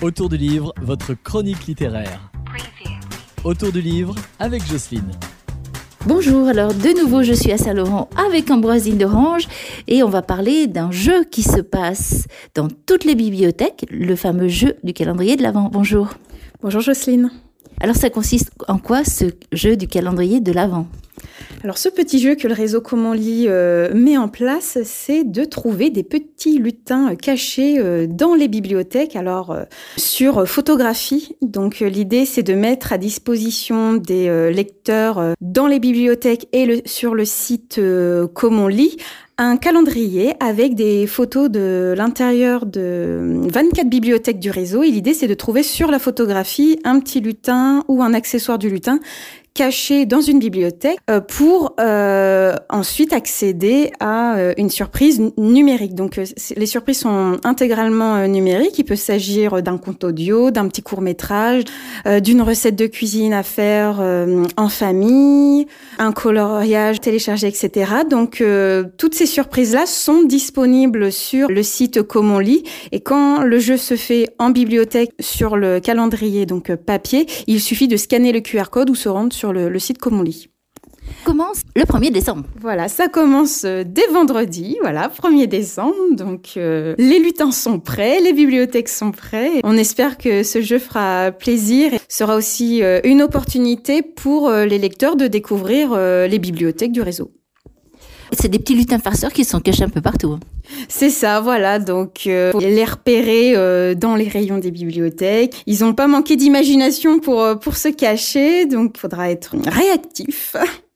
Autour du livre, votre chronique littéraire. Autour du livre avec Jocelyne. Bonjour, alors de nouveau je suis à Saint-Laurent avec Ambroisine d'Orange et on va parler d'un jeu qui se passe dans toutes les bibliothèques, le fameux jeu du calendrier de l'Avent. Bonjour. Bonjour Jocelyne. Alors ça consiste en quoi ce jeu du calendrier de l'Avent? Alors ce petit jeu que le réseau Comment Lit euh, met en place, c'est de trouver des petits lutins cachés euh, dans les bibliothèques. Alors euh, sur photographie, donc l'idée c'est de mettre à disposition des lecteurs dans les bibliothèques et sur le site Comment Lit un calendrier avec des photos de l'intérieur de 24 bibliothèques du réseau. Et l'idée, c'est de trouver sur la photographie un petit lutin ou un accessoire du lutin caché dans une bibliothèque euh, pour euh, ensuite accéder à euh, une surprise numérique. Donc les surprises sont intégralement numériques. Il peut s'agir d'un compte audio, d'un petit court métrage, d'une recette de cuisine à faire en famille, un coloriage téléchargé, etc. Donc toutes ces surprises-là sont disponibles sur le site Comme. Et quand le jeu se fait en bibliothèque sur le calendrier, donc papier, il suffit de scanner le QR code ou se rendre sur le, site Comme commence le 1er décembre. Voilà, ça commence euh, dès vendredi, voilà, 1er décembre. Donc euh, les lutins sont prêts, les bibliothèques sont prêts. On espère que ce jeu fera plaisir et sera aussi euh, une opportunité pour les lecteurs de découvrir les bibliothèques du réseau. C'est des petits lutins farceurs qui sont cachés un peu partout. Hein. C'est ça, voilà. Donc, euh, les repérer euh, dans les rayons des bibliothèques. Ils n'ont pas manqué d'imagination pour, euh, pour se cacher, donc il faudra être réactif.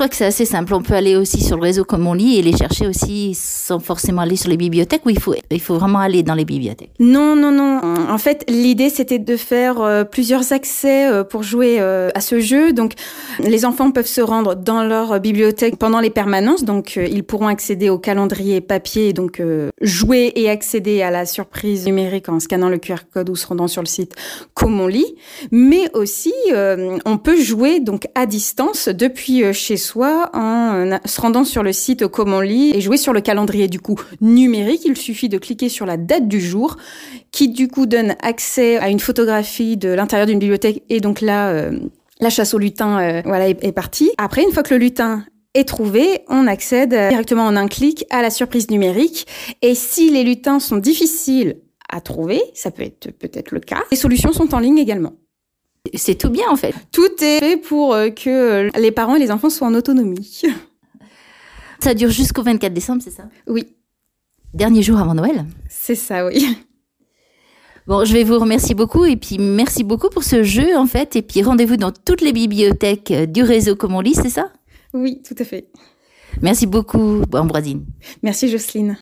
crois que c'est assez simple. On peut aller aussi sur le réseau comme on lit et les chercher aussi sans forcément aller sur les bibliothèques ou il faut, il faut vraiment aller dans les bibliothèques? Non, non, non. En fait, l'idée, c'était de faire euh, plusieurs accès euh, pour jouer euh, à ce jeu. Donc, les enfants peuvent se rendre dans leur bibliothèque pendant les permanences. Donc, ils pourront accéder au calendrier papier, donc jouer et accéder à la surprise numérique en scannant le QR code ou se rendant sur le site comme on lit. Mais aussi, on peut jouer donc à distance depuis chez soi soit en euh, se rendant sur le site Comme on lit et jouer sur le calendrier du coup numérique. Il suffit de cliquer sur la date du jour qui du coup donne accès à une photographie de l'intérieur d'une bibliothèque et donc là euh, la chasse au lutin euh, voilà est, est partie. Après une fois que le lutin est trouvé, on accède directement en un clic à la surprise numérique. Et si les lutins sont difficiles à trouver, ça peut être peut-être le cas, les solutions sont en ligne également. C'est tout bien en fait. Tout est fait pour euh, que les parents et les enfants soient en autonomie. Ça dure jusqu'au 24 décembre, c'est ça? Oui. Dernier jour avant Noël? C'est ça, oui. Bon, je vais vous remercier beaucoup et puis merci beaucoup pour ce jeu en fait. Et puis rendez-vous dans toutes les bibliothèques du réseau comme on lit, c'est ça? Oui, tout à fait. Merci beaucoup, Ambroisine. Merci Jocelyne.